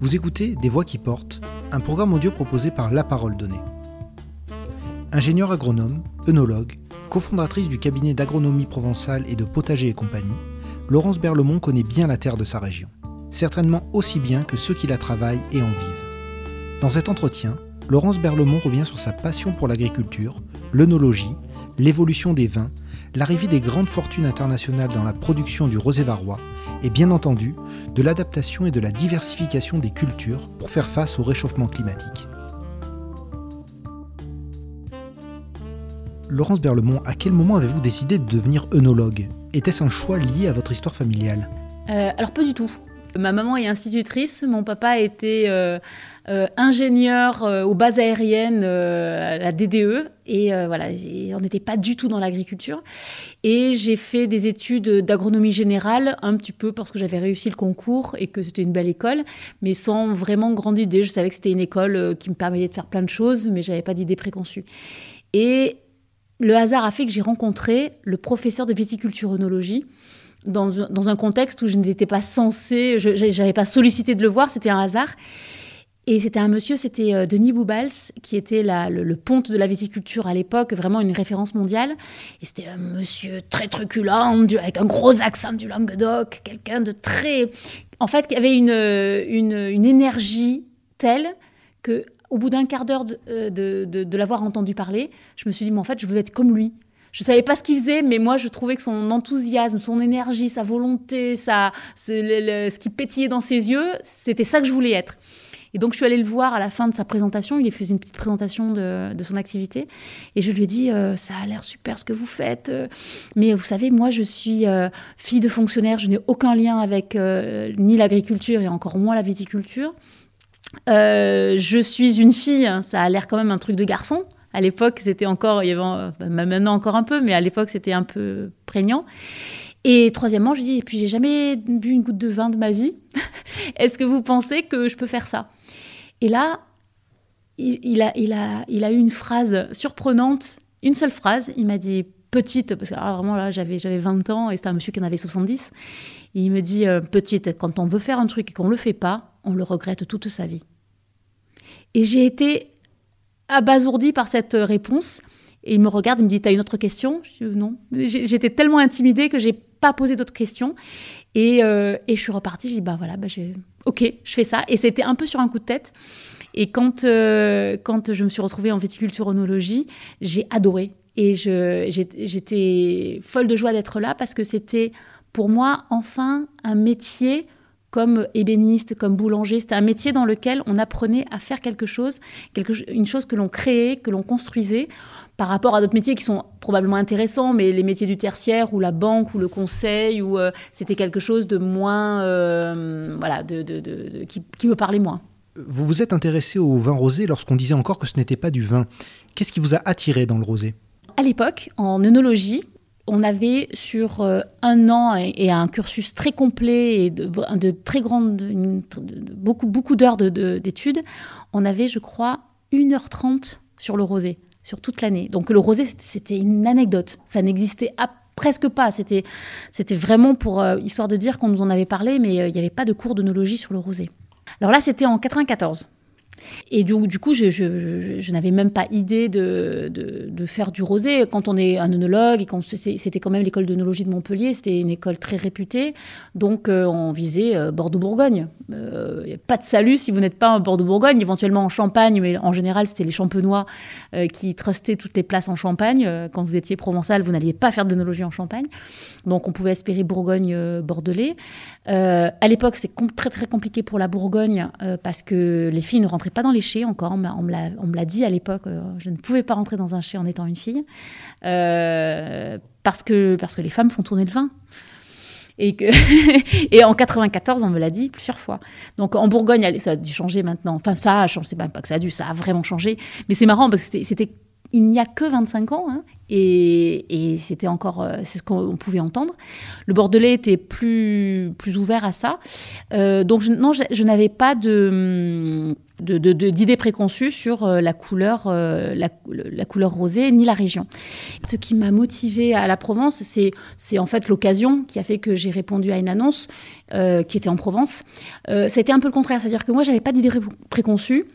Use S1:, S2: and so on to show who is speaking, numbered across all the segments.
S1: Vous écoutez Des Voix qui portent, un programme audio proposé par La Parole Donnée. Ingénieure agronome, œnologue, cofondatrice du cabinet d'agronomie provençale et de potager et compagnie, Laurence Berlemont connaît bien la terre de sa région, certainement aussi bien que ceux qui la travaillent et en vivent. Dans cet entretien, Laurence Berlemont revient sur sa passion pour l'agriculture, l'œnologie, l'évolution des vins, l'arrivée des grandes fortunes internationales dans la production du rosé varois et bien entendu de l'adaptation et de la diversification des cultures pour faire face au réchauffement climatique. Laurence Berlemont, à quel moment avez-vous décidé de devenir œnologue? Était-ce un choix lié à votre histoire familiale?
S2: Euh, Alors pas du tout. Ma maman est institutrice, mon papa était euh, euh, ingénieur aux bases aériennes à la DDE et voilà, on n'était pas du tout dans l'agriculture. Et j'ai fait des études d'agronomie générale un petit peu parce que j'avais réussi le concours et que c'était une belle école, mais sans vraiment grande idée. Je savais que c'était une école qui me permettait de faire plein de choses, mais j'avais pas d'idée préconçue. Et le hasard a fait que j'ai rencontré le professeur de viticulture-œnologie dans, un contexte où je n'étais pas censée, je n'avais pas sollicité de le voir, c'était un hasard. Et c'était un monsieur, c'était euh, Denis Boubals, qui était le, ponte de la viticulture à l'époque, vraiment une référence mondiale. Et c'était un monsieur très truculent, avec un gros accent du Languedoc, quelqu'un de très... En fait, qui avait une énergie telle que au bout d'un quart d'heure euh, de, de, l'avoir entendu parler, je me suis dit, mais en fait, je veux être comme lui. Je savais pas ce qu'il faisait, mais moi, je trouvais que son enthousiasme, son énergie, sa volonté, sa, ce qui pétillait dans ses yeux, c'était ça que je voulais être. Et donc, je suis allée le voir à la fin de sa présentation. Il faisait une petite présentation de, de son activité. Et je lui ai dit euh, Ça a l'air super ce que vous faites. Euh, mais vous savez, moi, je suis fille de fonctionnaire. Je n'ai aucun lien avec ni l'agriculture et encore moins la viticulture. Euh, je suis une fille, ça a l'air quand même un truc de garçon. À l'époque, c'était encore, euh, bah, maintenant encore un peu, mais à l'époque, c'était un peu prégnant. Et troisièmement, je dis, et puis j'ai jamais bu une goutte de vin de ma vie. Est-ce que vous pensez que je peux faire ça? Et là, il, a, il, a, il a eu une phrase surprenante, une seule phrase. Il m'a dit, petite, parce que vraiment là, j'avais, j'avais 20 ans et c'était un monsieur qui en avait 70. il me dit, euh, petite, quand on veut faire un truc et qu'on ne le fait pas, on le regrette toute sa vie. Et j'ai été abasourdie par cette réponse. Et il me regarde, il me dit T'as une autre question? Je dis Non. J'étais tellement intimidée que j'ai pas posé d'autres questions. Et, euh, je suis repartie. Je dis Bah voilà, bah ok, je fais ça. Et c'était un peu sur un coup de tête. Et quand, euh, quand je me suis retrouvée en viticulture-onologie, j'ai adoré. Et j'étais folle de joie d'être là parce que c'était pour moi enfin un métier comme ébéniste, comme boulanger. C'était un métier dans lequel on apprenait à faire quelque chose, quelque, une chose que l'on créait, que l'on construisait, par rapport à d'autres métiers qui sont probablement intéressants, mais les métiers du tertiaire ou la banque ou le conseil, ou euh, c'était quelque chose de moins, euh, voilà, de, de, qui, qui me parlait moins.
S1: Vous vous êtes intéressé au vin rosé lorsqu'on disait encore que ce n'était pas du vin. Qu'est-ce qui vous a attiré dans le rosé?
S2: À l'époque, en œnologie, on avait sur euh, un an et, un cursus très complet et de, très grande, beaucoup, beaucoup d'heures d'études, on avait, je crois, 1h30 sur le rosé, sur toute l'année. Donc le rosé, c'était une anecdote. Ça n'existait presque pas. C'était, vraiment pour euh, histoire de dire qu'on nous en avait parlé, mais euh, il n'y avait pas de cours d'œnologie sur le rosé. Alors là, c'était en 94. Et du, coup, je, n'avais même pas idée de, faire du rosé. Quand on est un œnologue, et c'était quand même l'école d'œnologie de Montpellier, c'était une école très réputée, donc euh, on visait euh, Bordeaux-Bourgogne. Euh, pas de salut si vous n'êtes pas en Bordeaux-Bourgogne, éventuellement en Champagne, mais en général, c'était les champenois qui trustaient toutes les places en Champagne. quand vous étiez provençal, vous n'alliez pas faire de d'œnologie en Champagne. Donc on pouvait espérer Bourgogne-Bordelais. à l'époque, c'est très très compliqué pour la Bourgogne parce que les filles ne rentraient pas dans les chais encore. On me l'a dit à l'époque. Euh, je ne pouvais pas rentrer dans un chai en étant une fille. Euh, parce, que, parce que les femmes font tourner le vin. Et, que et en 94, on me l'a dit plusieurs fois. Donc en Bourgogne, ça a dû changer maintenant. Enfin, ça a changé, c'est même pas que ça a dû, ça a vraiment changé. Mais c'est marrant parce que c'était il n'y a que 25 ans, hein, et, c'était encore, euh, c'est ce qu'on pouvait entendre. Le Bordelais était plus, plus ouvert à ça. Donc, non, je, n'avais pas de, d'idées préconçues sur euh, la couleur, euh, la, couleur rosée ni la région. Ce qui m'a motivée à la Provence, c'est en fait l'occasion qui a fait que j'ai répondu à une annonce euh, qui était en Provence. C'était un peu le contraire, c'est-à-dire que moi, j'avais pas d'idées préconçues.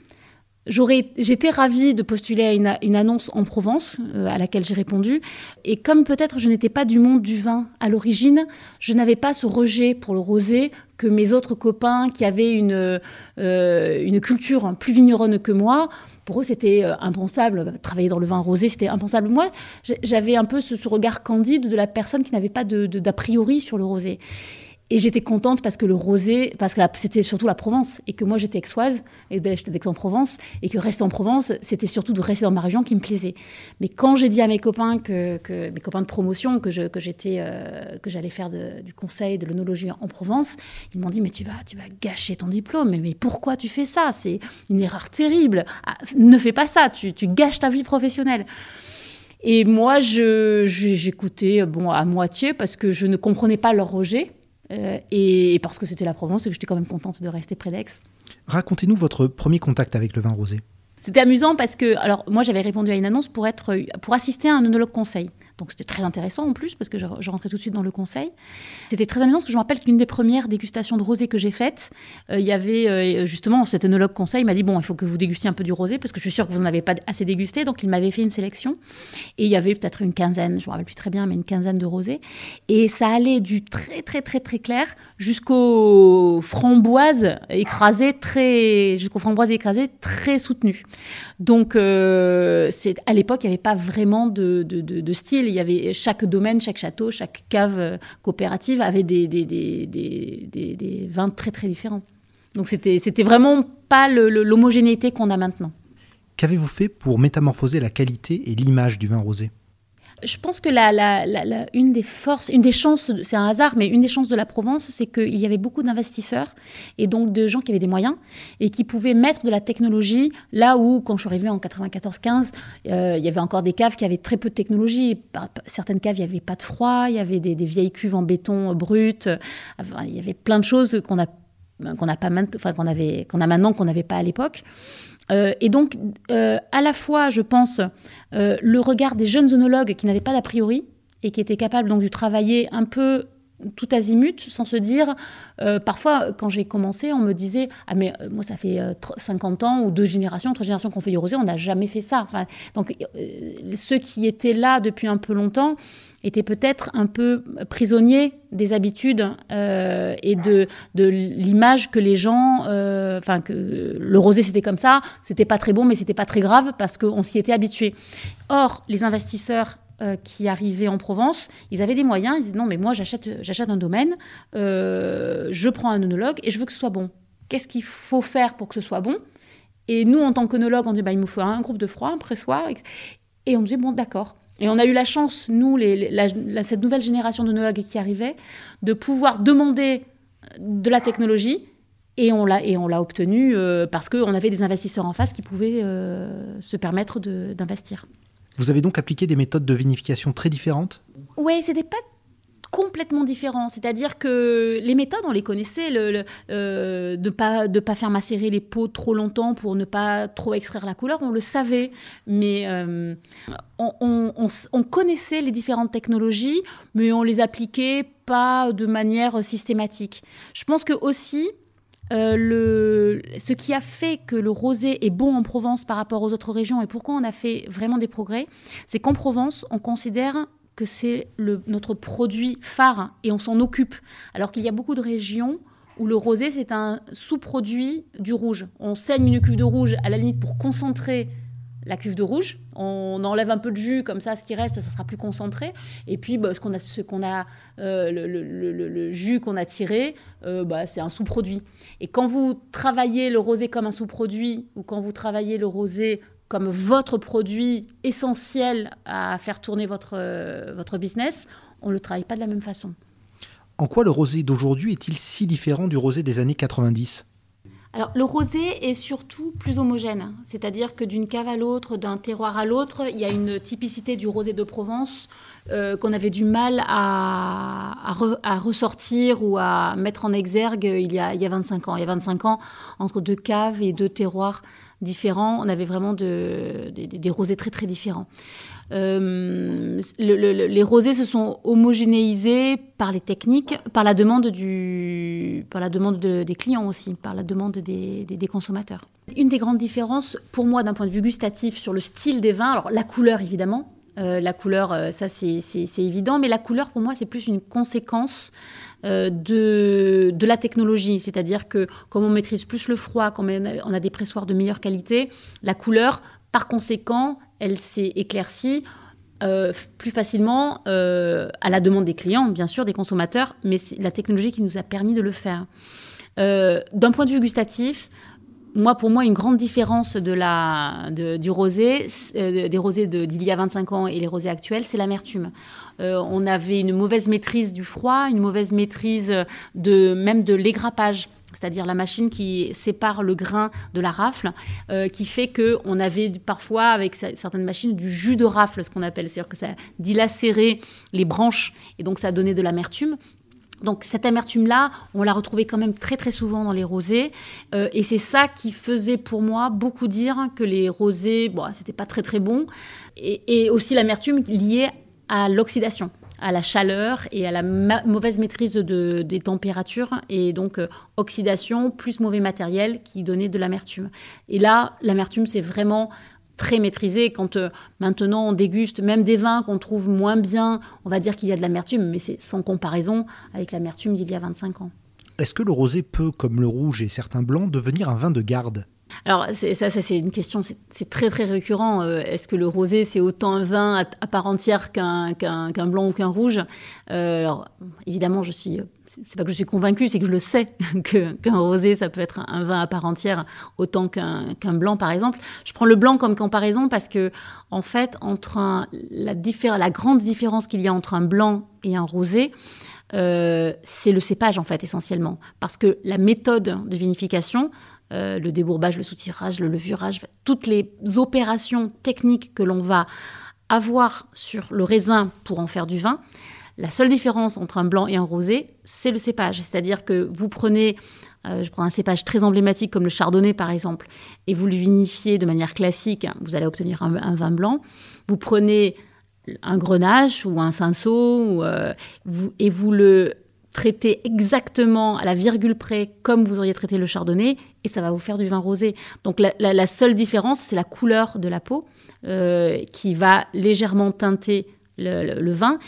S2: J'étais ravie de postuler à une, annonce en Provence, euh, à laquelle j'ai répondu. Et comme peut-être je n'étais pas du monde du vin à l'origine, je n'avais pas ce rejet pour le rosé que mes autres copains qui avaient une, euh, une culture plus vigneronne que moi. Pour eux, c'était euh, impensable. Travailler dans le vin rosé, c'était impensable. Moi, j'avais un peu ce, ce, regard candide de la personne qui n'avait pas d'a priori sur le rosé. Et j'étais contente parce que le rosé, parce que c'était surtout la Provence, et que moi j'étais aixoise, et j'étais d'Aix-en-Provence, et que rester en Provence, c'était surtout de rester dans ma région qui me plaisait. Mais quand j'ai dit à mes copains, que, mes copains de promotion, que, euh, j'allais faire du conseil de l'onologie en Provence, ils m'ont dit Mais tu vas, tu vas gâcher ton diplôme, mais, mais pourquoi tu fais ça? C'est une erreur terrible. Ah, ne fais pas ça, tu, tu gâches ta vie professionnelle. Et moi, j'écoutais bon, à moitié parce que je ne comprenais pas leur rejet. Euh, et, parce que c'était la Provence et que j'étais quand même contente de rester près d'Aix.
S1: Racontez-nous votre premier contact avec le vin rosé.
S2: C'était amusant parce que, alors moi j'avais répondu à une annonce pour, être, pour assister à un œnologue conseil. Donc c'était très intéressant en plus parce que je, rentrais tout de suite dans le conseil. C'était très amusant parce que je me rappelle qu'une des premières dégustations de rosé que j'ai faites, euh, il y avait euh, justement cet œnologue conseil m'a dit bon il faut que vous dégustiez un peu du rosé parce que je suis sûre que vous n'en avez pas assez dégusté donc il m'avait fait une sélection et il y avait peut-être une quinzaine, je me rappelle plus très bien mais une quinzaine de rosés et ça allait du très très très très clair jusqu'aux framboises écrasées très jusqu'aux framboises écrasées très soutenues. Donc euh, c'est à l'époque il n'y avait pas vraiment de, de, de style il y avait chaque domaine, chaque château, chaque cave euh, coopérative avait des, vins très très différents. Donc c'était vraiment pas l'homogénéité qu'on a maintenant.
S1: Qu'avez-vous fait pour métamorphoser la qualité et l'image du vin rosé?
S2: Je pense que la, une des forces, une des chances, c'est un hasard, mais une des chances de la Provence, c'est qu'il y avait beaucoup d'investisseurs et donc de gens qui avaient des moyens et qui pouvaient mettre de la technologie là où, quand je suis arrivée en 94-15, euh, il y avait encore des caves qui avaient très peu de technologie. Certaines caves, il n'y avait pas de froid, il y avait des, vieilles cuves en béton brut, il y avait plein de choses qu'on n'a pas qu'on a maintenant qu'on n'avait pas à l'époque. Euh, et donc, euh, à la fois, je pense, euh, le regard des jeunes œnologues qui n'avaient pas d'a priori et qui étaient capables donc de travailler un peu tout azimut, sans se dire. parfois, quand j'ai commencé, on me disait Ah, mais moi, ça fait 50 ans ou deux générations, trois générations qu'on fait du rosé, on n'a jamais fait ça. Donc, ceux qui étaient là depuis un peu longtemps, était peut-être un peu prisonnier des habitudes euh, et de, de l'image que les gens, euh, enfin que le rosé c'était comme ça, c'était pas très bon mais c'était pas très grave parce qu'on s'y était habitué. Or les investisseurs euh, qui arrivaient en Provence, ils avaient des moyens, ils disaient non mais moi j'achète j'achète un domaine, je prends un œnologue et je veux que ce soit bon. Qu'est-ce qu'il faut faire pour que ce soit bon? Et nous en tant qu'œnologue on dit bah, il nous faut un groupe de froid, un pressoir et on disait bon d'accord. Et on a eu la chance, nous, cette nouvelle génération de d'onologues qui arrivait, de pouvoir demander de la technologie. Et on l'a, et on l'a obtenu euh, parce qu'on avait des investisseurs en face qui pouvaient euh, se permettre d'investir.
S1: Vous avez donc appliqué des méthodes de vinification très différentes?
S2: Oui, c'était pas complètement différent. C'est-à-dire que les méthodes, on les connaissait, euh, de ne pas, de pas faire macérer les pots trop longtemps pour ne pas trop extraire la couleur, on le savait. Mais euh, on, connaissait les différentes technologies, mais on les appliquait pas de manière systématique. Je pense que aussi, euh, ce qui a fait que le rosé est bon en Provence par rapport aux autres régions et pourquoi on a fait vraiment des progrès, c'est qu'en Provence, on considère que c'est notre produit phare et on s'en occupe. Alors qu'il y a beaucoup de régions où le rosé, c'est un sous-produit du rouge. On saigne une cuve de rouge à la limite pour concentrer la cuve de rouge. On enlève un peu de jus, comme ça, ce qui reste, ça sera plus concentré. Et puis, bah, ce qu'on a, ce a euh, le, jus qu'on a tiré, euh, bah, c'est un sous-produit. Et quand vous travaillez le rosé comme un sous-produit, ou quand vous travaillez le rosé comme votre produit essentiel à faire tourner votre, euh, votre business, on ne le travaille pas de la même façon.
S1: En quoi le rosé d'aujourd'hui est-il si différent du rosé des années 90
S2: alors, le rosé est surtout plus homogène, c'est-à-dire que d'une cave à l'autre, d'un terroir à l'autre, il y a une typicité du rosé de Provence euh, qu'on avait du mal à, ressortir ou à mettre en exergue il y, a, il y a 25 ans. Il y a 25 ans, entre deux caves et deux terroirs différents, on avait vraiment des rosés très très différents. Euh, les rosés se sont homogénéisés par les techniques, par la demande, du, par la demande des clients aussi, par la demande des, consommateurs. Une des grandes différences pour moi d'un point de vue gustatif sur le style des vins, alors la couleur évidemment, euh, la couleur, euh, ça c'est évident, mais la couleur pour moi c'est plus une conséquence de, de, la technologie. C'est-à-dire que comme on maîtrise plus le froid, comme on a des pressoirs de meilleure qualité, la couleur, par conséquent, elle s'est éclaircie euh, plus facilement euh, à la demande des clients, bien sûr, des consommateurs, mais c'est la technologie qui nous a permis de le faire. Euh, d'un point de vue gustatif, moi, pour moi, une grande différence du rosé, des rosés d'il y a 25 ans et les rosés actuels, c'est l'amertume. on avait une mauvaise maîtrise du froid, une mauvaise maîtrise même de l'égrappage c'est-à-dire la machine qui sépare le grain de la rafle, euh, qui fait qu'on avait parfois avec certaines machines du jus de rafle, ce qu'on appelle, c'est-à-dire que ça dilacérait les branches et donc ça donnait de l'amertume. Donc cette amertume-là, on l'a retrouvée quand même très très souvent dans les rosés, euh, et c'est ça qui faisait pour moi beaucoup dire que les rosés, bon, c'était pas très très bon, et, et aussi l'amertume liée à l'oxydation à la chaleur et à la mauvaise maîtrise de, des températures et donc euh, oxydation plus mauvais matériel qui donnait de l'amertume. Et là, l'amertume, c'est vraiment très maîtrisé. Quand euh, maintenant on déguste même des vins qu'on trouve moins bien, on va dire qu'il y a de l'amertume, mais c'est sans comparaison avec l'amertume d'il y a 25 ans.
S1: Est-ce que le rosé peut, comme le rouge et certains blancs, devenir un vin de garde?
S2: Alors, ça, ça c'est une question, c'est très très récurrent. Euh, est-ce que le rosé, c'est autant un vin à, part entière qu'un blanc ou qu'un rouge? Euh, Alors, évidemment, je suis. C'est pas que je suis convaincue, c'est que je le sais qu'un rosé, ça peut être un, vin à part entière autant qu'un blanc, par exemple. Je prends le blanc comme comparaison parce que, en fait, entre la, la grande différence qu'il y a entre un blanc et un rosé, euh, c'est le cépage en fait essentiellement, parce que la méthode de vinification euh, le débourbage, le soutirage, le levurage, toutes les opérations techniques que l'on va avoir sur le raisin pour en faire du vin. La seule différence entre un blanc et un rosé, c'est le cépage. C'est-à-dire que vous prenez, euh, je prends un cépage très emblématique comme le chardonnay par exemple, et vous le vinifiez de manière classique, vous allez obtenir un, vin blanc. Vous prenez un grenache ou un cinsault euh, et vous le traiter exactement à la virgule près comme vous auriez traité le chardonnay et ça va vous faire du vin rosé. Donc la, seule différence, c'est la couleur de la peau euh, qui va légèrement teinter le vin.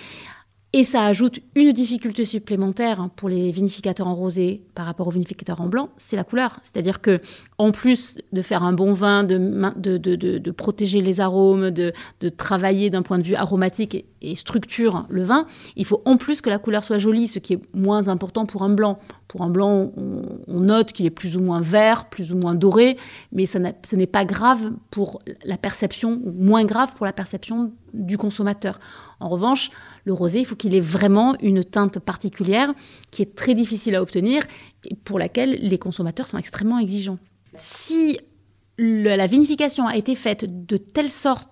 S2: Et ça ajoute une difficulté supplémentaire pour les vinificateurs en rosé par rapport aux vinificateurs en blanc, c'est la couleur. C'est-à-dire que en plus de faire un bon vin, de protéger les arômes, de, travailler d'un point de vue aromatique et, structure le vin, il faut en plus que la couleur soit jolie, ce qui est moins important pour un blanc. Pour un blanc, on, note qu'il est plus ou moins vert, plus ou moins doré, mais ça ce n'est pas grave pour la perception, ou moins grave pour la perception du consommateur. En revanche, le rosé, il faut qu'il ait vraiment une teinte particulière qui est très difficile à obtenir et pour laquelle les consommateurs sont extrêmement exigeants. Si la vinification a été faite de telle sorte,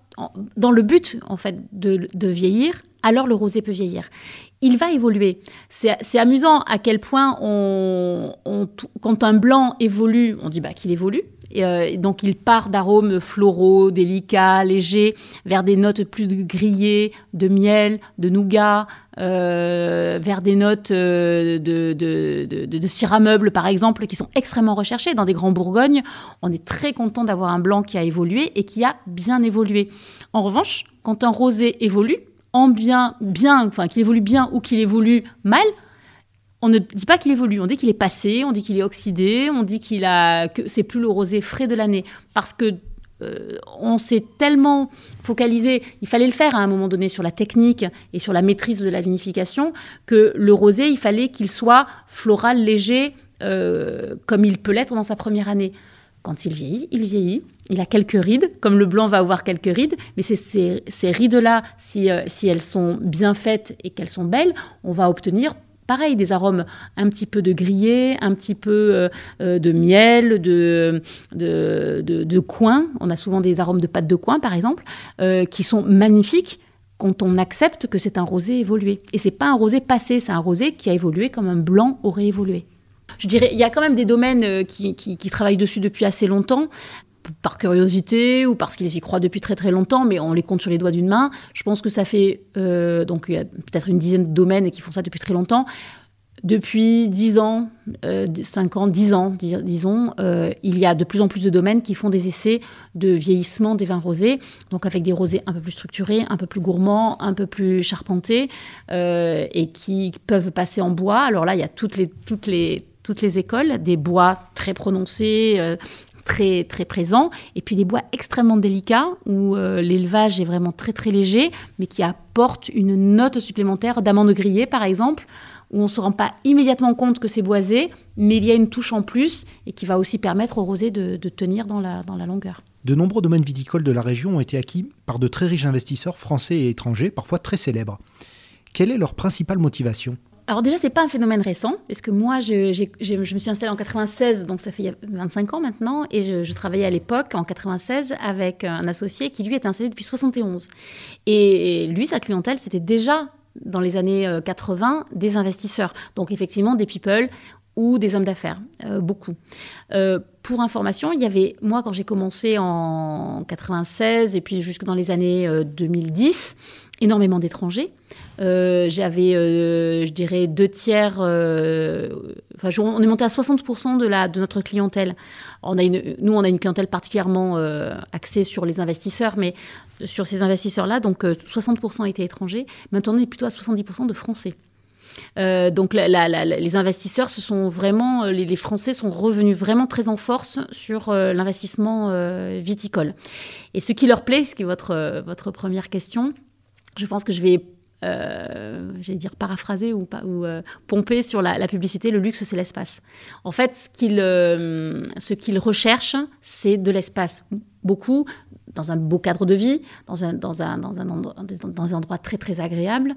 S2: dans le but en fait de, vieillir, alors le rosé peut vieillir. Il va évoluer. C'est amusant à quel point quand un blanc évolue, on dit bah, qu'il évolue. Euh, donc il part d'arômes floraux, délicats, légers, vers des notes plus grillées, de miel, de nougat, euh, vers des notes euh, de, de, de, cire à meuble, par exemple, qui sont extrêmement recherchées. Dans des grands Bourgognes, on est très content d'avoir un blanc qui a évolué et qui a bien évolué. En revanche, quand un rosé évolue, en bien, bien, enfin qu'il évolue bien ou qu'il évolue mal, on ne dit pas qu'il évolue, on dit qu'il est passé, on dit qu'il est oxydé, on dit qu'il a que c'est plus le rosé frais de l'année parce que euh, on s'est tellement focalisé, il fallait le faire à un moment donné sur la technique et sur la maîtrise de la vinification, que le rosé, il fallait qu'il soit floral, léger, euh, comme il peut l'être dans sa première année. Quand il vieillit, il vieillit. Il a quelques rides, comme le blanc va avoir quelques rides, mais ces, rides-là, euh, si elles sont bien faites et qu'elles sont belles, on va obtenir pareil, des arômes un petit peu de grillé, un petit peu de miel, de, de, de, coin. On a souvent des arômes de pâte de coin, par exemple, qui sont magnifiques quand on accepte que c'est un rosé évolué. Et c'est pas un rosé passé, c'est un rosé qui a évolué comme un blanc aurait évolué. Je dirais, il y a quand même des domaines euh, qui, travaillent dessus depuis assez longtemps par curiosité ou parce qu'ils y croient depuis très très longtemps, mais on les compte sur les doigts d'une main. Je pense que ça fait euh, donc il y a peut-être une dizaine de domaines qui font ça depuis très longtemps. Depuis 10 ans, euh, 5 ans, 10 ans, disons, euh, il y a de plus en plus de domaines qui font des essais de vieillissement des vins rosés, donc avec des rosés un peu plus structurés, un peu plus gourmands, un peu plus charpentés, euh, et qui peuvent passer en bois. Alors là, il y a toutes les, toutes les, toutes les écoles, des bois très prononcés, très très présents, et puis des bois extrêmement délicats où l'élevage est vraiment très très léger, mais qui apportent une note supplémentaire d'amande grillée par exemple, où on ne se rend pas immédiatement compte que c'est boisé, mais il y a une touche en plus et qui va aussi permettre au rosé de, tenir dans la, dans la longueur.
S1: De nombreux domaines viticoles de la région ont été acquis par de très riches investisseurs français et étrangers, parfois très célèbres. Quelle est leur principale motivation?
S2: Alors déjà, c'est pas un phénomène récent, parce que moi, je, je, me suis installée en 96, donc ça fait 25 ans maintenant, et je, travaillais à l'époque, en 96, avec un associé qui, lui, est installé depuis 71. Et lui, sa clientèle, c'était déjà dans les années 80 euh, des investisseurs. Donc effectivement des people ou des hommes d'affaires, euh, beaucoup. Euh, pour information, il y avait, moi quand j'ai commencé en 96 et puis jusque dans les années 2010, énormément d'étrangers. Euh, j'avais, euh, je dirais, deux tiers. Euh, enfin, on est monté à 60% de, la, de notre clientèle. On a une, nous, on a une clientèle particulièrement axée sur les investisseurs, mais sur ces investisseurs-là, donc 60% étaient étrangers. Maintenant, on est plutôt à 70% de Français. Donc les investisseurs, ce sont vraiment les, les, Français sont revenus vraiment très en force sur l'investissement viticole. Et ce qui leur plaît, ce qui est votre votre première question, je pense que je vais euh, j'allais dire paraphraser ou, ou euh, pomper sur la, publicité, le luxe, c'est l'espace. En fait, ce qu'ils euh, ce recherchent, c'est de l'espace. Beaucoup, dans un beau cadre de vie, dans un, dans un, dans un, endroit, dans un endroit très, très agréable.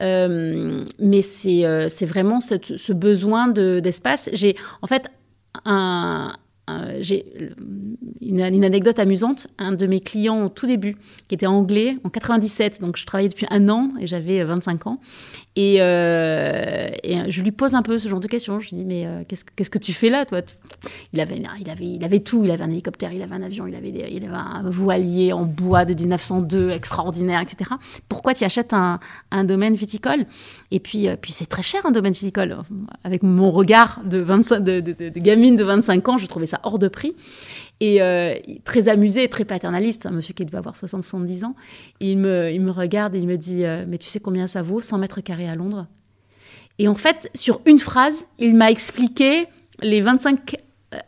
S2: mais c'est vraiment ce besoin d'espace. J'ai, en fait, un, euh, j'ai une, anecdote amusante. Un de mes clients au tout début, qui était anglais en 97, donc je travaillais depuis un an et j'avais 25 ans. Et, euh, je lui pose un peu ce genre de questions. Je lui dis mais euh, qu'est-ce, que tu fais là, toi? Il avait, il avait, il avait tout. Il avait un hélicoptère, il avait un avion, il avait, il avait un voilier en bois de 1902 extraordinaire, etc. Pourquoi tu achètes un, domaine viticole? Et puis, puis c'est très cher un domaine viticole. Avec mon regard de, 25, de, de, de gamine de 25 ans, je trouvais ça hors de prix. Et euh, très amusé, très paternaliste, un monsieur qui devait avoir 60-70 ans, il me, il me regarde et il me dit euh, Mais tu sais combien ça vaut 100 mètres carrés à Londres? Et en fait, sur une phrase, il m'a expliqué les 25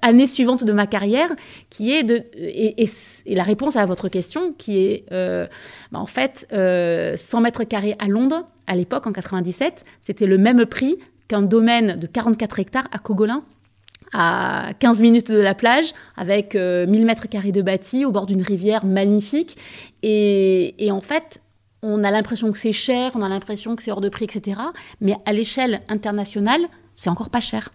S2: années suivantes de ma carrière, qui est de. Et, la réponse à votre question, qui est euh, bah, en fait 100 mètres carrés à Londres, à l'époque, en 97, c'était le même prix qu'un domaine de 44 hectares à Cogolin à 15 minutes de la plage, avec 1000 euh, mètres carrés de bâti au bord d'une rivière magnifique. Et, en fait, on a l'impression que c'est cher, on a l'impression que c'est hors de prix, etc. Mais à l'échelle internationale, c'est encore pas cher.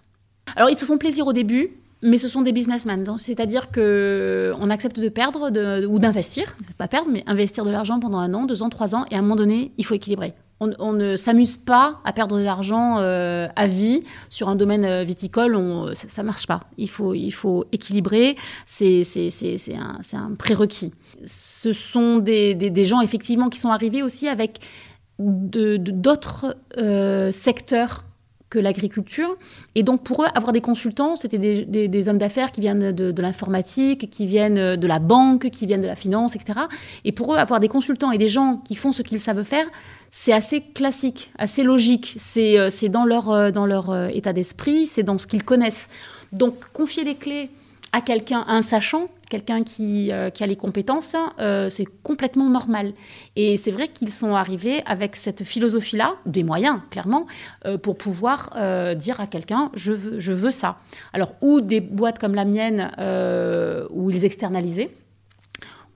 S2: Alors, ils se font plaisir au début, mais ce sont des businessmen. C'est-à-dire qu'on accepte de perdre ou d'investir, pas perdre, mais investir de l'argent pendant un an, deux ans, trois ans, et à un moment donné, il faut équilibrer on, ne s'amuse pas à perdre de l'argent euh, à vie sur un domaine euh, viticole. ça ne marche pas. Il faut, il faut équilibrer. C'est un, un, prérequis. Ce sont des, gens, effectivement, qui sont arrivés aussi avec d'autres euh, secteurs l'agriculture. Et donc, pour eux, avoir des consultants, c'était des, hommes d'affaires qui viennent de, de l'informatique, qui viennent de la banque, qui viennent de la finance, etc. Et pour eux, avoir des consultants et des gens qui font ce qu'ils savent faire, c'est assez classique, assez logique. C'est euh, dans leur, euh, dans leur euh, état d'esprit, c'est dans ce qu'ils connaissent. Donc, confier les clés à quelqu'un, un sachant, quelqu'un qui, qui, a les compétences, c'est complètement normal. Et c'est vrai qu'ils sont arrivés avec cette philosophie-là, des moyens, clairement, pour pouvoir dire à quelqu'un, je veux, je veux ça. Alors, ou des boîtes comme la mienne, où ils externalisaient,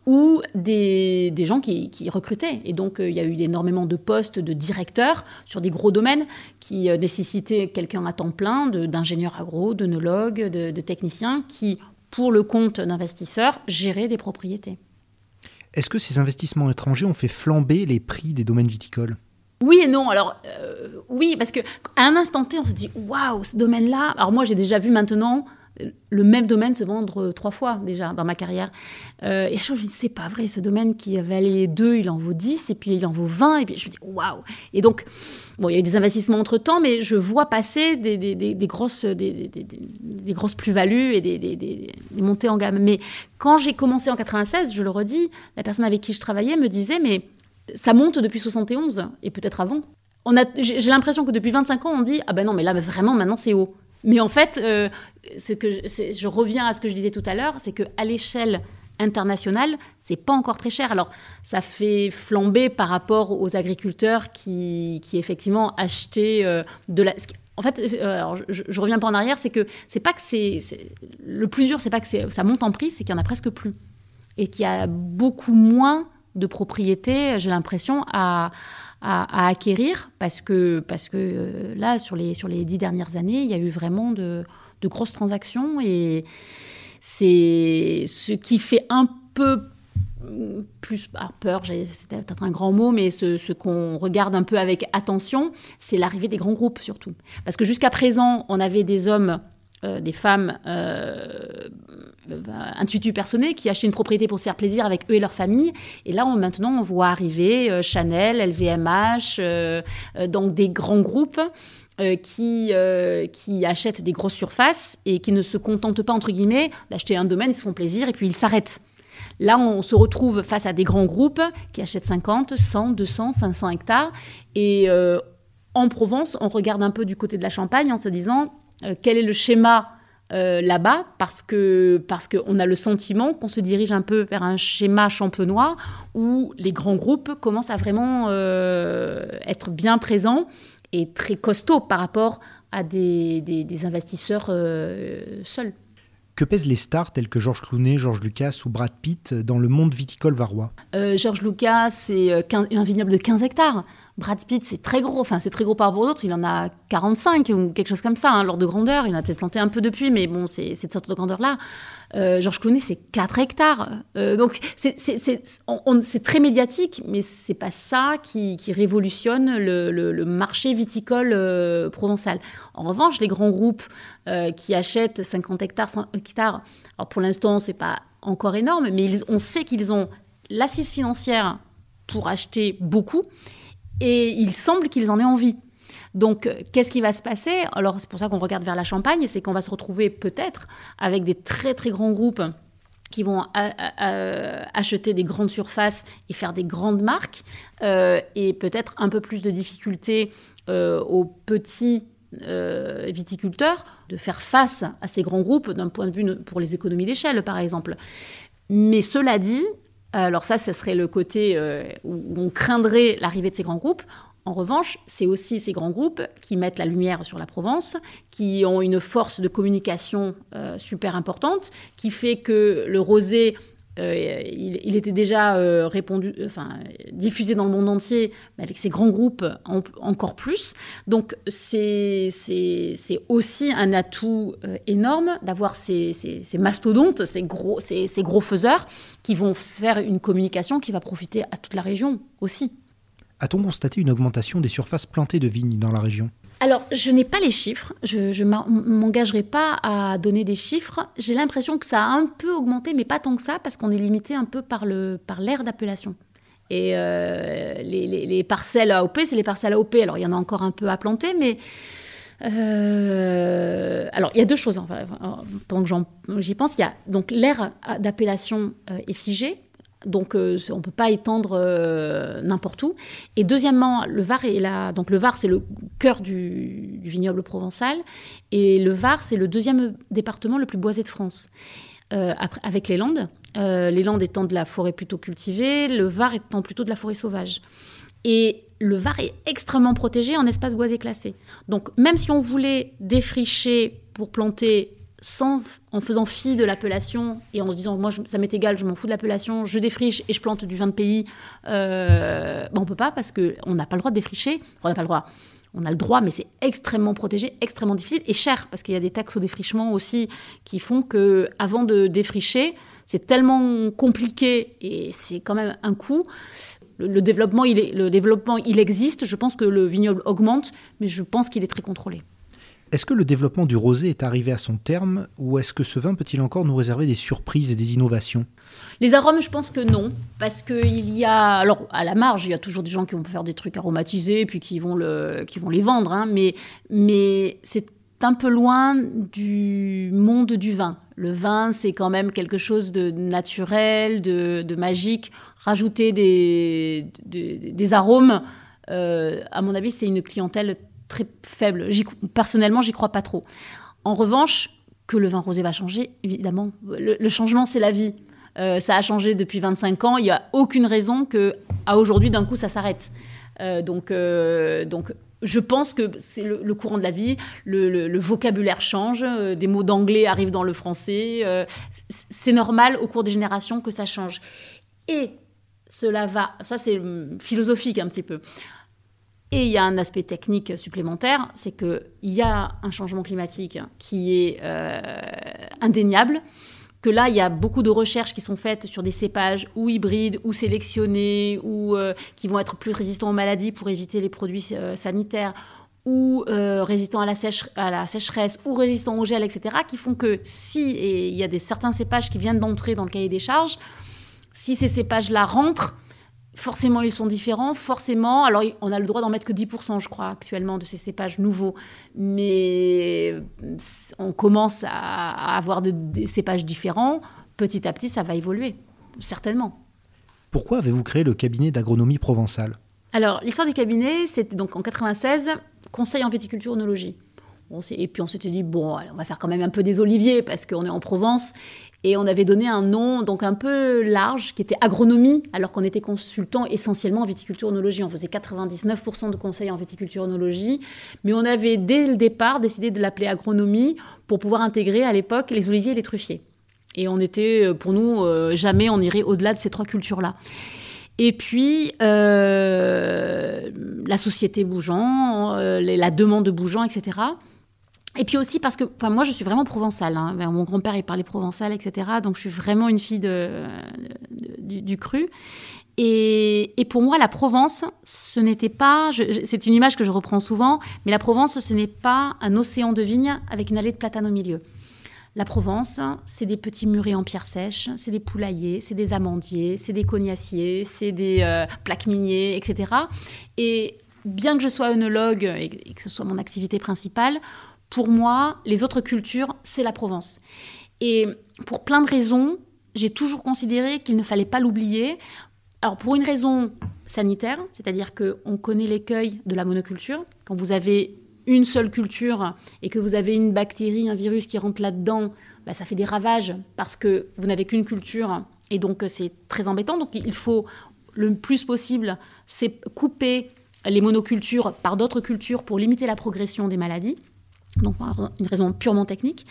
S2: ou des, gens qui, recrutaient. Et donc, il y a eu énormément de postes de directeurs sur des gros domaines qui nécessitaient quelqu'un à temps plein, d'ingénieurs agro, d'œnologues, de, de techniciens, qui, pour le compte d'investisseurs, géraient des propriétés.
S1: Est-ce que ces investissements étrangers ont fait flamber les prix des domaines viticoles?
S2: Oui et non. Alors euh, oui, parce que à un instant T, on se dit waouh, ce domaine-là. Alors moi, j'ai déjà vu maintenant le même domaine se vendre trois fois déjà dans ma carrière. Euh, et à chaque fois, je me dis, c'est pas vrai, ce domaine qui valait 2, il en vaut 10, et puis il en vaut 20, et puis je me dis, waouh Et donc, bon, il y a eu des investissements entre-temps, mais je vois passer des, des, des, grosses, des, grosses plus-values et des, montées en gamme. Mais quand j'ai commencé en 96, je le redis, la personne avec qui je travaillais me disait, mais ça monte depuis 71, et peut-être avant. J'ai l'impression que depuis 25 ans, on dit, ah ben non, mais là, vraiment, maintenant, c'est haut. Mais en fait, euh, que je, je, reviens à ce que je disais tout à l'heure, c'est qu'à l'échelle internationale, c'est pas encore très cher. Alors, ça fait flamber par rapport aux agriculteurs qui, qui effectivement achetaient euh, de la. En fait, euh, je, je, reviens pas en arrière, c'est que c'est pas que c'est le plus dur, c'est pas que ça monte en prix, c'est qu'il y en a presque plus et qu'il y a beaucoup moins de propriétés. J'ai l'impression à à, acquérir parce que, parce que euh, là, sur les, sur les dix dernières années, il y a eu vraiment de, de grosses transactions et c'est ce qui fait un peu plus peur, c'est peut-être un grand mot, mais ce, ce qu'on regarde un peu avec attention, c'est l'arrivée des grands groupes surtout. Parce que jusqu'à présent, on avait des hommes euh, des femmes euh, euh intuitus personnés qui achetaient une propriété pour se faire plaisir avec eux et leur famille. Et là, maintenant, on voit arriver euh, Chanel, LVMH, donc des grands groupes. qui, qui achètent des grosses surfaces et qui ne se contentent pas, entre guillemets, d'acheter un domaine, ils se font plaisir et puis ils s'arrêtent. Là, on se retrouve face à des grands groupes qui achètent 50, 100, 200, 500 hectares. Et en Provence, on regarde un peu du côté de la Champagne en se disant, euh, quel est le schéma euh, là-bas parce que parce qu'on a le sentiment qu'on se dirige un peu vers un schéma champenois où les grands groupes commencent à vraiment euh, être bien présents et très costauds par rapport à des, des, investisseurs seuls.
S1: Que pèsent les stars tels que Georges Clooney, Georges Lucas ou Brad Pitt dans le monde viticole varois?
S2: Georges Lucas, c'est un vignoble de 15 hectares. Brad Pitt, c'est très gros. Enfin, c'est très gros par rapport aux autres. Il en a 45 ou quelque chose comme ça, hein, de grandeur. Il en a peut-être planté un peu depuis, mais bon, c'est cette sorte de grandeur-là. Euh, Georges Clooney, c'est 4 hectares. Euh, donc, c'est très médiatique, mais c'est pas ça qui, révolutionne le, marché viticole euh, provençal. En revanche, les grands groupes qui achètent 50 hectares, 100 hectares, alors pour l'instant, c'est pas encore énorme, mais on sait qu'ils ont l'assise financière pour acheter beaucoup et il semble qu'ils en aient envie. Donc, euh, qu'est-ce qui va se passer? Alors, c'est pour ça qu'on regarde vers la Champagne, c'est qu'on va se retrouver peut-être avec des très très grands groupes qui vont euh, euh, acheter des grandes surfaces et faire des grandes marques, et peut-être un peu plus de difficultés aux petits viticulteurs de faire face à ces grands groupes d'un point de vue pour les économies d'échelle, par exemple. Mais cela dit, alors ça, ce serait le côté euh, où on craindrait l'arrivée de ces grands groupes. En revanche, c'est aussi ces grands groupes qui mettent la lumière sur la Provence, qui ont une force de communication euh, super importante, qui fait que le rosé euh, il, était déjà euh, diffusé dans le monde entier, mais avec ces grands groupes encore plus. Donc c'est aussi un atout euh, énorme d'avoir ces, ces, mastodontes, ces gros, ces, ces gros faiseurs qui vont faire une communication qui va profiter à toute la région aussi.
S1: A-t-on constaté une augmentation des surfaces plantées de vignes dans la région?
S2: Alors, je n'ai pas les chiffres, je ne m'engagerai pas à donner des chiffres. J'ai l'impression que ça a un peu augmenté, mais pas tant que ça, parce qu'on est limité un peu par l'aire par d'appellation. Et euh, les, parcelles AOP, c'est les parcelles AOP. Alors, il y en a encore un peu à planter, mais... Euh, alors, il y a deux choses. Enfin, pendant que j'y pense, il y a donc l'aire d'appellation euh, est figée. Donc euh, on ne peut pas étendre euh, n'importe où. Et deuxièmement, le Var est là. Donc le Var, c'est le cœur du, vignoble provençal. Et le Var, c'est le deuxième département le plus boisé de France. Euh, après, avec les Landes. les Landes étant de la forêt plutôt cultivée, le Var étant plutôt de la forêt sauvage. Et le Var est extrêmement protégé en espace boisé classé. Donc même si on voulait défricher pour planter sans, en faisant fi de l'appellation et en se disant moi ça m'est égal, je m'en fous de l'appellation, je défriche et je plante du vin de pays, euh, ben, on peut pas parce qu'on n'a pas le droit de défricher, on n'a pas le droit. On a le droit, mais c'est extrêmement protégé, extrêmement difficile et cher parce qu'il y a des taxes au défrichement aussi qui font que avant de défricher, c'est tellement compliqué et c'est quand même un coût. Le, développement, il est, le développement, il existe. Je pense que le vignoble augmente, mais je pense qu'il est très contrôlé.
S1: Est-ce que le développement du rosé est arrivé à son terme ou est-ce que ce vin peut-il encore nous réserver des surprises et des innovations?
S2: Les arômes, je pense que non, parce qu'il y a, alors à la marge, il y a toujours des gens qui vont faire des trucs aromatisés puis qui vont, le, qui vont les vendre, hein, mais, mais c'est un peu loin du monde du vin. Le vin, c'est quand même quelque chose de naturel, de, magique. Rajouter des, des, arômes, euh, à mon avis, c'est une clientèle très faible. Personnellement, j'y crois pas trop. En revanche, que le vin rosé va changer, évidemment. Le, changement, c'est la vie. Euh, ça a changé depuis 25 ans. Il n'y a aucune raison que, à aujourd'hui, d'un coup, ça s'arrête. Euh, donc, euh, donc, je pense que c'est le, courant de la vie. Le, vocabulaire change. des mots d'anglais arrivent dans le français. c'est normal au cours des générations que ça change. Et cela va. Ça, c'est hum, philosophique un petit peu. Et il y a un aspect technique supplémentaire, c'est qu'il y a un changement climatique qui est euh, indéniable, que là, il y a beaucoup de recherches qui sont faites sur des cépages ou hybrides ou sélectionnés ou euh, qui vont être plus résistants aux maladies pour éviter les produits euh, sanitaires ou résistants à la, à la, sécheresse ou résistants au gel, etc., qui font que si, et il y a des, certains cépages qui viennent d'entrer dans le cahier des charges, si ces cépages-là rentrent, Forcément, ils sont différents. Forcément, alors on a le droit d'en mettre que 10%, je crois, actuellement, de ces cépages nouveaux. Mais on commence à avoir des cépages différents. Petit à petit, ça va évoluer, certainement.
S1: Pourquoi avez-vous créé le cabinet d'agronomie provençale?
S2: Alors, l'histoire du cabinet, c'était donc en 96, conseil en viticulture onologie. et puis on s'était dit, bon, on va faire quand même un peu des oliviers parce qu'on est en Provence et on avait donné un nom donc un peu large qui était agronomie, alors qu'on était consultant essentiellement en viticulture-onologie. On faisait 99% de conseils en viticulture-onologie, mais on avait dès le départ décidé de l'appeler agronomie pour pouvoir intégrer à l'époque les oliviers et les truffiers. Et on était, euh, pour nous, euh, jamais on irait au-delà de ces trois cultures-là. Et puis, euh, la société bougeant, la demande bougeant, etc. Et puis aussi parce que moi, je suis vraiment provençale. Hein. Mon grand-père, il parlait provençal, etc. Donc, je suis vraiment une fille du, cru. Et, pour moi, la Provence, ce n'était pas, c'est une image que je reprends souvent, mais la Provence, ce n'est pas un océan de vignes avec une allée de platane au milieu. La Provence, c'est des petits murets en pierre sèche, c'est des poulaillers, c'est des amandiers, c'est des cognaciers, c'est des euh, plaques miniers, etc. Et bien que je sois œnologue et que ce soit mon activité principale, pour moi, les autres cultures, c'est la Provence. Et pour plein de raisons, j'ai toujours considéré qu'il ne fallait pas l'oublier. Alors pour une raison sanitaire, c'est-à-dire qu'on connaît l'écueil de la monoculture. Quand vous avez une seule culture et que vous avez une bactérie, un virus qui rentre là-dedans, bah, ça fait des ravages parce que vous n'avez qu'une culture et donc c'est très embêtant. Donc il faut le plus possible c'est couper les monocultures par d'autres cultures pour limiter la progression des maladies donc une raison purement technique.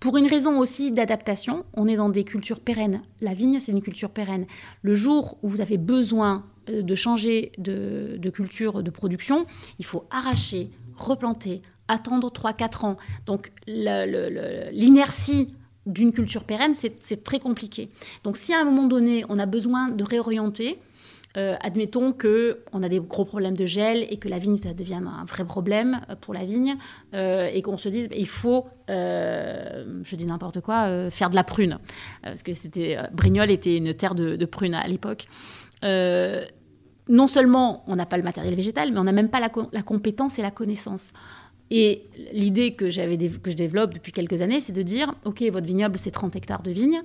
S2: Pour une raison aussi d'adaptation, on est dans des cultures pérennes. La vigne, c'est une culture pérenne. Le jour où vous avez besoin euh, de changer de, culture de production, il faut arracher, replanter, attendre 3-4 ans. Donc l'inertie d'une culture pérenne, c'est très compliqué. Donc si à un moment donné, on a besoin de réorienter, euh, admettons que on a des gros problèmes de gel et que la vigne ça devient un vrai problème euh, pour la vigne euh, et qu'on se dise bah, il faut, je dis n'importe quoi, faire de la prune parce que c'était Brignoles était une terre de, de prune à l'époque. non seulement on n'a pas le matériel végétal, mais on n'a même pas la, compétence et la connaissance. Et l'idée que, j'avais, que je développe depuis quelques années, c'est de dire, OK, votre vignoble, c'est 30 hectares de vignes,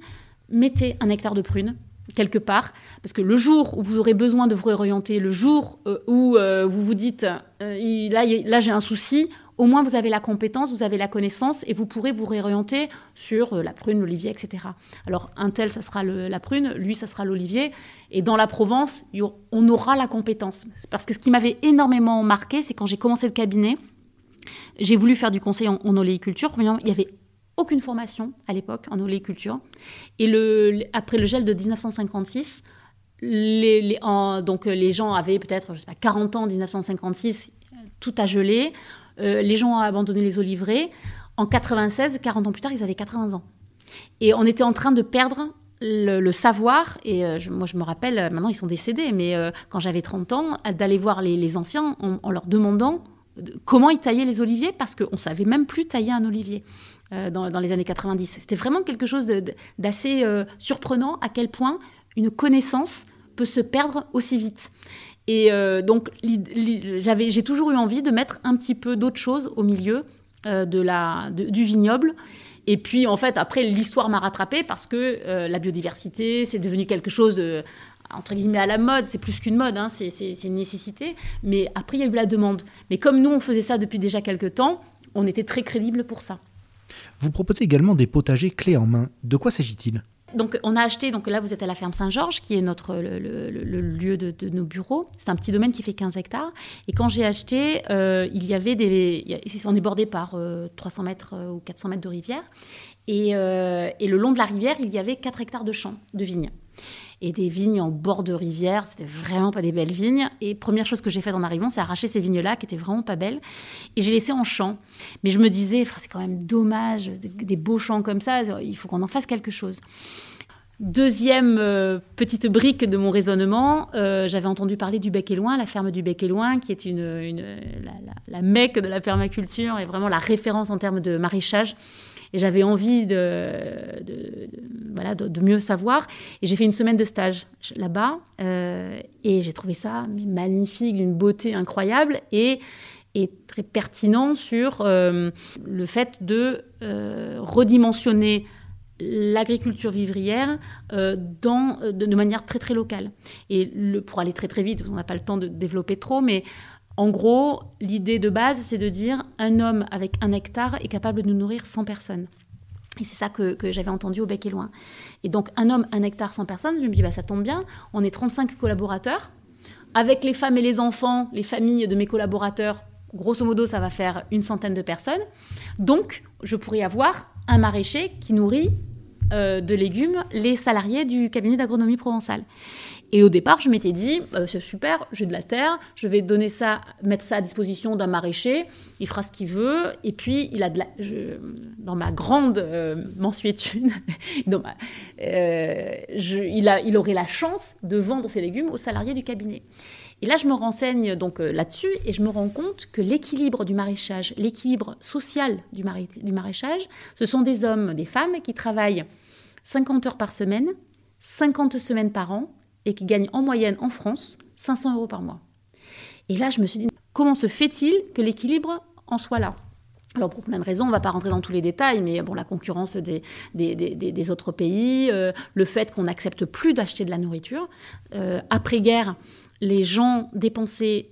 S2: mettez un hectare de prune, quelque part, parce que le jour où vous aurez besoin de vous réorienter, le jour euh, où euh, vous vous dites euh, là, là j'ai un souci, au moins vous avez la compétence, vous avez la connaissance et vous pourrez vous réorienter sur la prune, l'olivier, etc. Alors un tel, ça sera la prune, lui, ça sera l'olivier. Et dans la Provence, on aura la compétence. Parce que ce qui m'avait énormément marqué, c'est quand j'ai commencé le cabinet, j'ai voulu faire du conseil en, en oléiculture. Il y avait aucune formation à l'époque en oléiculture. Et après le gel de 1956, les, donc les gens avaient peut-être 40 ans en 1956, tout a gelé. Euh, les gens ont abandonné les oliveraies. En 96, 40 ans plus tard, ils avaient 80 ans. Et on était en train de perdre le, savoir, et euh, moi je me rappelle, maintenant ils sont décédés, mais euh, quand j'avais 30 ans, d'aller voir les, anciens en, leur demandant comment ils taillaient les oliviers, parce qu'on ne savait même plus tailler un olivier dans, dans, les années 90. C'était vraiment quelque chose d'assez surprenant à quel point une connaissance peut se perdre aussi vite. Et euh, donc, j'ai toujours eu envie de mettre un petit peu d'autre chose au milieu euh, de la, du vignoble. Et puis, en fait, après, l'histoire m'a rattrapée parce que euh, la biodiversité, c'est devenu quelque chose entre guillemets à la mode, c'est plus qu'une mode, hein, c'est, une nécessité. Mais après, il y a eu la demande. Mais comme nous, on faisait ça depuis déjà quelques temps, on était très crédible pour ça.
S1: Vous proposez également des potagers clés en main. De quoi s'agit-il?
S2: Donc on a acheté, donc là vous êtes à la ferme Saint-Georges, qui est notre le, lieu de, nos bureaux. C'est un petit domaine qui fait 15 hectares. Et quand j'ai acheté, euh, il y avait des, on est bordé par 300 euh, mètres euh, ou 400 mètres de rivière. Et, et, le long de la rivière, il y avait 4 hectares de champs, de vignes et des vignes en bord de rivière. C'était vraiment pas des belles vignes. Et première chose que j'ai faite en arrivant, c'est arracher ces vignes-là qui étaient vraiment pas belles. Et j'ai laissé en champ. Mais je me disais, c'est quand même dommage, des, beaux champs comme ça, il faut qu'on en fasse quelque chose. Deuxième euh, petite brique de mon raisonnement, euh, j'avais entendu parler du Bec et Loin, la ferme du Bec et Loin, qui est une, la, la, mecque de la permaculture et vraiment la référence en termes de maraîchage. J'avais envie de, voilà, de, mieux savoir. Et j'ai fait une semaine de stage là-bas. Euh, et j'ai trouvé ça magnifique, d'une beauté incroyable. Et, et très pertinent sur euh, le fait de euh, redimensionner l'agriculture vivrière dans, de, manière très très locale. Et pour aller très très vite, on n'a pas le temps de développer trop, mais en gros, l'idée de base, c'est de dire un homme avec un hectare est capable de nourrir 100 personnes. Et c'est ça que, j'avais entendu au bec et loin. Et donc, un homme, un hectare, 100 personnes, je me dis, bah, ça tombe bien, on est 35 collaborateurs. Avec les femmes et les enfants, les familles de mes collaborateurs, grosso modo, ça va faire une centaine de personnes. Donc, je pourrais avoir un maraîcher qui nourrit euh, de légumes les salariés du cabinet d'agronomie provençale. Et au départ, je m'étais dit, euh, c'est super, j'ai de la terre, je vais donner ça, mettre ça à disposition d'un maraîcher, il fera ce qu'il veut, et puis il a de la, dans ma grande euh, mensuétude, euh, il, a, il aurait la chance de vendre ses légumes aux salariés du cabinet. Et là, je me renseigne donc là-dessus et je me rends compte que l'équilibre du maraîchage, l'équilibre social du maraîchage, ce sont des hommes, des femmes qui travaillent 50 heures par semaine, 50 semaines par an, et qui gagne en moyenne en France 500 euros par mois. Et là, je me suis dit, comment se fait-il que l'équilibre en soit là? Alors pour plein de raisons, on ne va pas rentrer dans tous les détails, mais bon, la concurrence des, des, autres pays, euh, le fait qu'on n'accepte plus d'acheter de la nourriture. Euh, Après-guerre, les gens dépensaient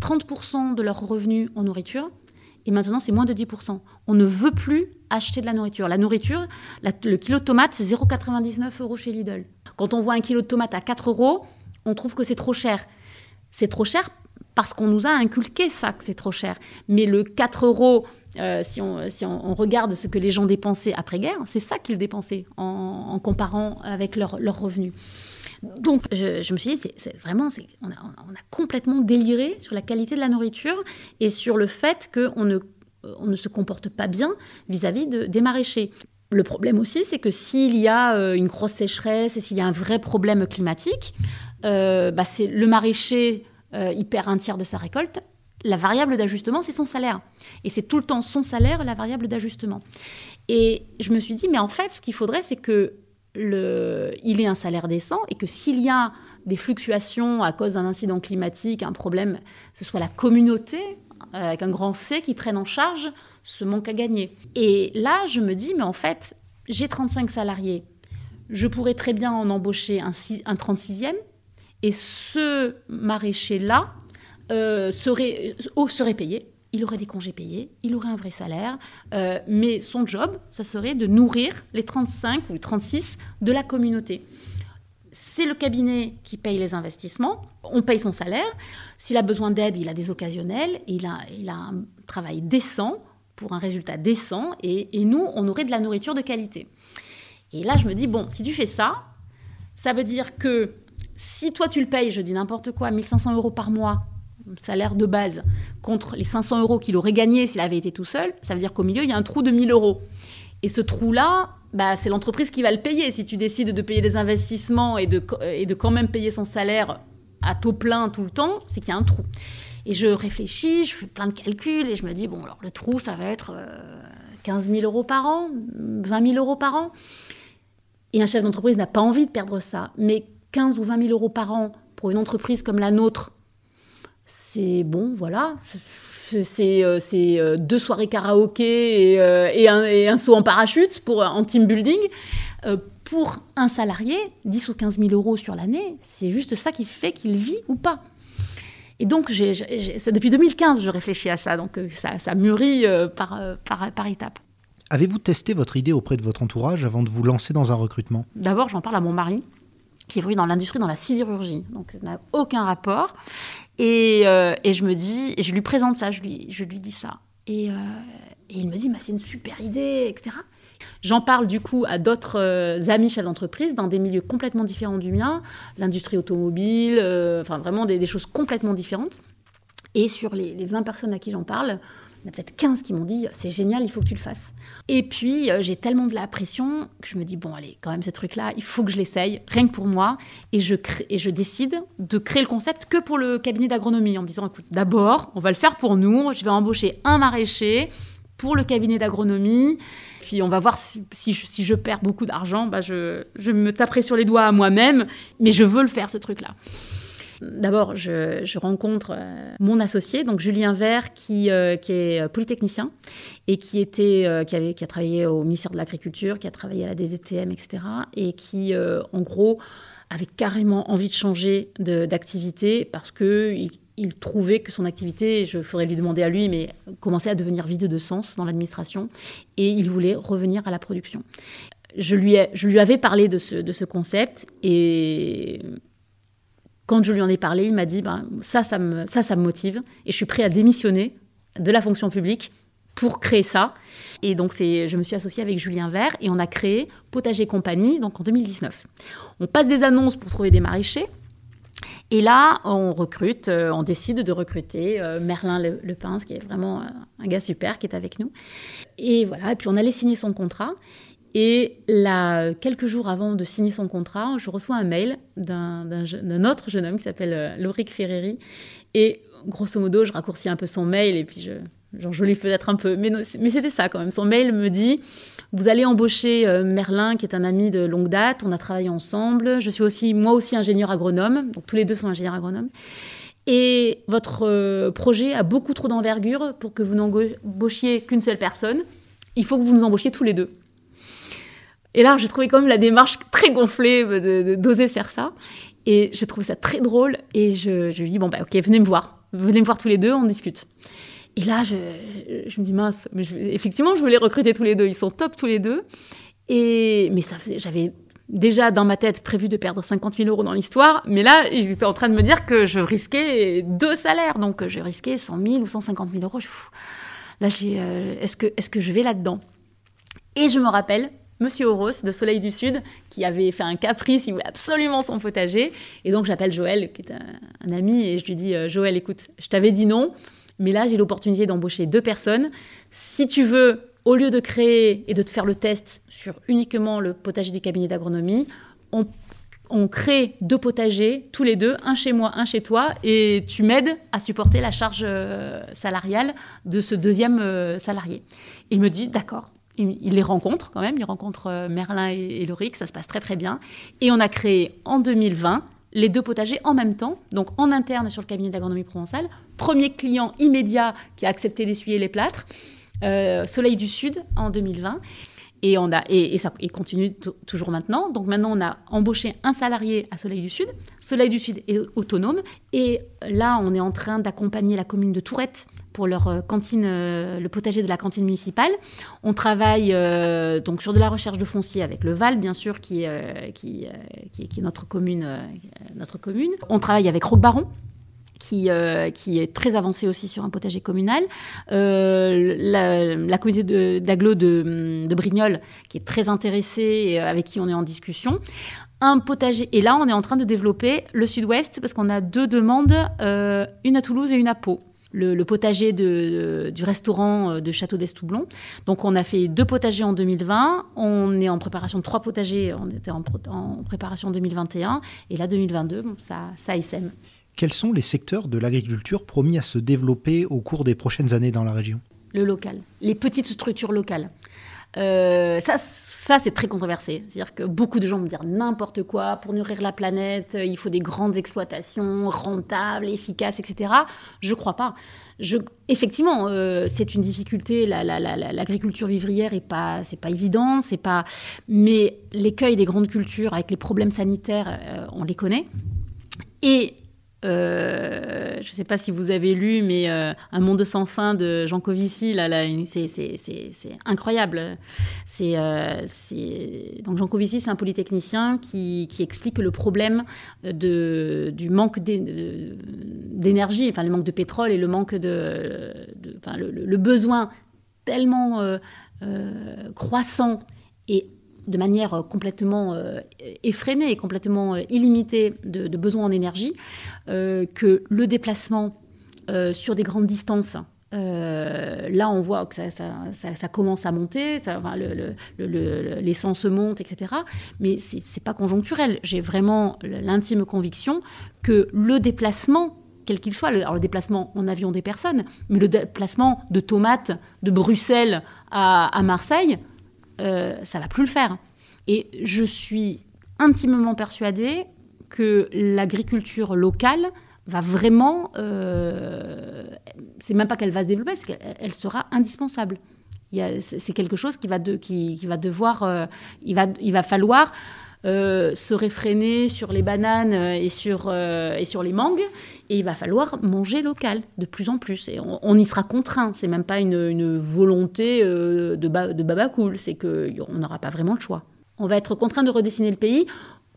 S2: 30% de leurs revenus en nourriture, et maintenant c'est moins de 10%. On ne veut plus acheter de la nourriture. La nourriture, le kilo de tomates, c'est 0,99 euros chez Lidl. Quand on voit un kilo de tomates à 4 euros, on trouve que c'est trop cher. C'est trop cher parce qu'on nous a inculqué ça, que c'est trop cher. Mais le 4 euros, euh, si, on, si on, regarde ce que les gens dépensaient après-guerre, c'est ça qu'ils dépensaient en, comparant avec leurs leur revenus. Donc, je, me suis dit, c'est vraiment, on a, complètement déliré sur la qualité de la nourriture et sur le fait qu'on ne, on ne se comporte pas bien vis-à-vis -vis de, des maraîchers. Le problème aussi, c'est que s'il y a euh, une grosse sécheresse et s'il y a un vrai problème climatique, euh, bah, c'est le maraîcher, euh, il perd un tiers de sa récolte. La variable d'ajustement, c'est son salaire. Et c'est tout le temps son salaire, la variable d'ajustement. Et je me suis dit, mais en fait, ce qu'il faudrait, c'est que il ait un salaire décent et que s'il y a des fluctuations à cause d'un incident climatique, un problème, ce soit la communauté, avec un grand C, qui prenne en charge ce manque à gagner. Et là, je me dis, mais en fait, j'ai 35 salariés. Je pourrais très bien en embaucher un, un 36e. Et ce maraîcher-là euh, serait, oh, serait payé. Il aurait des congés payés, il aurait un vrai salaire, euh, mais son job, ça serait de nourrir les 35 ou les 36 de la communauté. C'est le cabinet qui paye les investissements, on paye son salaire. S'il a besoin d'aide, il a des occasionnels, il a, il a un travail décent pour un résultat décent et, nous, on aurait de la nourriture de qualité. Et là, je me dis, bon, si tu fais ça, ça veut dire que si toi tu le payes, je dis n'importe quoi, 1500 euros par mois, salaire de base, contre les 500 euros qu'il aurait gagné s'il avait été tout seul, ça veut dire qu'au milieu, il y a un trou de 1000 euros. Et ce trou-là, bah, c'est l'entreprise qui va le payer. Si tu décides de payer des investissements et de, et de quand même payer son salaire à taux plein tout le temps, c'est qu'il y a un trou. Et je réfléchis, je fais plein de calculs et je me dis, bon, alors le trou, ça va être 15 euh, 000 euros par an, 20 000 euros par an. Et un chef d'entreprise n'a pas envie de perdre ça. Mais 15 ou 20 000 euros par an pour une entreprise comme la nôtre, c'est bon, voilà. C'est euh, euh, deux soirées karaoké et, un, saut en parachute pour, en team building. pour un salarié, 10 ou 15 000 euros sur l'année, c'est juste ça qui fait qu'il vit ou pas. Et donc, depuis 2015 je réfléchis à ça, donc euh, ça, ça mûrit euh, par, euh, par, par étapes.
S1: Avez-vous testé votre idée auprès de votre entourage avant de vous lancer dans un recrutement?
S2: D'abord, j'en parle à mon mari, qui évolue dans l'industrie, dans la sidérurgie. Donc, ça n'a aucun rapport. Et, et, je me dis, et je lui présente ça, je lui, je lui dis ça. Et, et il me dit, bah, c'est une super idée, etc. J'en parle du coup à d'autres euh, amis chefs d'entreprise dans des milieux complètement différents du mien, l'industrie automobile, euh, enfin vraiment des, choses complètement différentes. Et sur les, 20 personnes à qui j'en parle, en a peut-être 15 qui m'ont dit c'est génial, il faut que tu le fasses. Et puis euh, j'ai tellement de la pression que je me dis bon allez, quand même ce truc-là, il faut que je l'essaye, rien que pour moi. Et je, et je décide de créer le concept que pour le cabinet d'agronomie en me disant écoute, d'abord, on va le faire pour nous, je vais embaucher un maraîcher pour le cabinet d'agronomie puis on va voir si, si, je, perds beaucoup d'argent, bah je, je, me taperai sur les doigts à moi-même, mais je veux le faire, ce truc-là. D'abord, je, rencontre euh, mon associé, donc Julien Vert, qui, euh, est polytechnicien et qui, était, euh, qui, avait, qui a travaillé au ministère de l'Agriculture, qui a travaillé à la DDTM, etc. Et qui, en gros, avait carrément envie de changer d'activité parce qu'il il trouvait que son activité, je ferais lui demander à lui, mais commençait à devenir vide de sens dans l'administration et il voulait revenir à la production. Je lui, je lui avais parlé de ce, de ce concept et quand je lui en ai parlé, il m'a dit ben, ça, ça me, ça, ça me motive et je suis prêt à démissionner de la fonction publique pour créer ça. Et donc, je me suis associée avec Julien Vert et on a créé Potager Compagnie donc en 2019. On passe des annonces pour trouver des maraîchers. Et là, on recrute, euh, on décide de recruter euh, Merlin Le, Lepince, qui est vraiment euh, un gars super, qui est avec nous. Et voilà, et puis on allait signer son contrat. Et là, quelques jours avant de signer son contrat, je reçois un mail d'un autre jeune homme qui s'appelle Lauric Ferreri. Et grosso modo, je raccourcis un peu son mail et puis je, genre joli peut-être un peu, mais, mais c'était ça quand même. Son mail me dit Vous allez embaucher euh, Merlin, qui est un ami de longue date, on a travaillé ensemble. Je suis aussi, moi aussi, ingénieur agronome, donc tous les deux sont ingénieurs agronomes. Et votre euh, projet a beaucoup trop d'envergure pour que vous n'embauchiez qu'une seule personne. Il faut que vous nous embauchiez tous les deux. Et là, j'ai trouvé quand même la démarche très gonflée d'oser faire ça. Et j'ai trouvé ça très drôle. Et je, je lui dis Bon, bah, ok, venez me voir. Venez me voir tous les deux, on discute. Et là, je, me dis, mince, effectivement, je voulais recruter tous les deux. Ils sont top tous les deux. Et, mais j'avais déjà dans ma tête prévu de perdre 50 000 euros dans l'histoire. Mais là, ils étaient en train de me dire que je risquais deux salaires. Donc, j'ai risqué 100 000 ou 150 000 euros. là, j'ai, euh, est-ce, que, est-ce que je vais là-dedans? Et je me rappelle, Monsieur Horos de Soleil du Sud, qui avait fait un caprice, il voulait absolument son potager. Et donc j'appelle Joël, qui est un, ami, et je lui dis euh, Joël, écoute, je t'avais dit non, mais là, j'ai l'opportunité d'embaucher deux personnes. Si tu veux, au lieu de créer et de te faire le test sur uniquement le potager du cabinet d'agronomie, on, crée deux potagers, tous les deux, un chez moi, un chez toi, et tu m'aides à supporter la charge euh, salariale de ce deuxième euh, salarié. Il me dit, d'accord. Il, les rencontre quand même, il rencontre euh, Merlin et, et Loric, ça se passe très très bien. Et on a créé en 2020 les deux potagers en même temps, donc en interne sur le cabinet d'agronomie provençale. Premier client immédiat qui a accepté d'essuyer les plâtres, euh, Soleil du Sud en 2020. Et, on a, et, ça continue toujours maintenant. Donc maintenant, on a embauché un salarié à Soleil du Sud. Soleil du Sud est autonome. Et là, on est en train d'accompagner la commune de Tourette pour leur euh, cantine, euh, le potager de la cantine municipale. On travaille euh, donc sur de la recherche de foncier avec le Val, bien sûr, qui, qui, qui, est notre commune, notre commune. On travaille avec Roque Qui, qui est très avancée aussi sur un potager communal. la, la, communauté d'agglo de, de, Brignoles, qui est très intéressée et avec qui on est en discussion. Un potager. Et là, on est en train de développer le sud-ouest parce qu'on a deux demandes, une à Toulouse et une à Pau le, potager du restaurant euh, de Château d'Estoublon. Donc on a fait deux potagers en 2020, on est en préparation de trois potagers, on était en, préparation en 2021, et là 2022, ça, ça sème.
S1: Quels sont les secteurs de l'agriculture promis à se développer au cours des prochaines années dans la région?
S2: Le local, les petites structures locales. Euh, ça, ça c'est très controversé. C'est-à-dire que beaucoup de gens me disent n'importe quoi pour nourrir la planète, euh, il faut des grandes exploitations rentables, efficaces, etc. Je crois pas. Je, effectivement, euh, c'est une difficulté. L'agriculture la, vivrière est pas, pas évident, c'est pas. Mais l'écueil des grandes cultures avec les problèmes sanitaires, on les connaît. Et euh, je ne sais pas si vous avez lu, mais euh, Un monde sans fin de Jean Covici, c'est incroyable. Euh, donc Jean Covici, c'est un polytechnicien qui, explique le problème du manque d'énergie, enfin le manque de pétrole et le manque de, enfin, le, besoin tellement croissant et de manière euh, complètement euh, effrénée et complètement euh, illimitée de, besoins en énergie, que le déplacement sur des grandes distances, là, on voit que ça, commence à monter, l'essence monte, etc. Mais ce n'est pas conjoncturel. J'ai vraiment l'intime conviction que le déplacement, quel qu'il soit, le déplacement en avion des personnes, mais le déplacement de tomates de Bruxelles à Marseille, euh, ça va plus le faire. Et je suis intimement persuadée que l'agriculture locale va vraiment, euh, c'est même pas qu'elle va se développer, c'est qu'elle sera indispensable. C'est quelque chose qui va, de, qui, va devoir, euh, il, va, il va falloir euh, se réfréner sur les bananes et sur, et sur les mangues et il va falloir manger local de plus en plus. Et on, y sera contraint. C'est même pas une, volonté euh, de, de baba cool. C'est qu'on n'aura pas vraiment le choix. On va être contraint de redessiner le pays.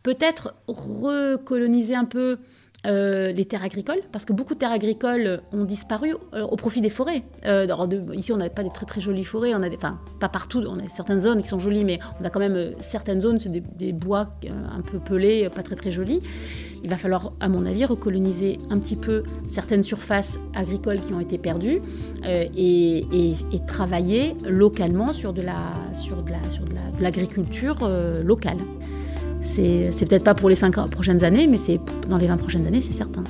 S2: Peut-être recoloniser un peu euh, les terres agricoles, parce que beaucoup de terres agricoles ont disparu euh, au profit des forêts. Euh, ici, on n'a pas des très très jolies forêts, on enfin pas partout, on a certaines zones qui sont jolies, mais on a quand même certaines zones, c'est des, bois un peu pelés, pas très très jolis. Il va falloir, à mon avis, recoloniser un petit peu certaines surfaces agricoles qui ont été perdues et, travailler localement sur de la la sur de l'agriculture locale. C'est peut-être pas pour les 5 prochaines années, mais c'est dans les 20 prochaines années, c'est certain.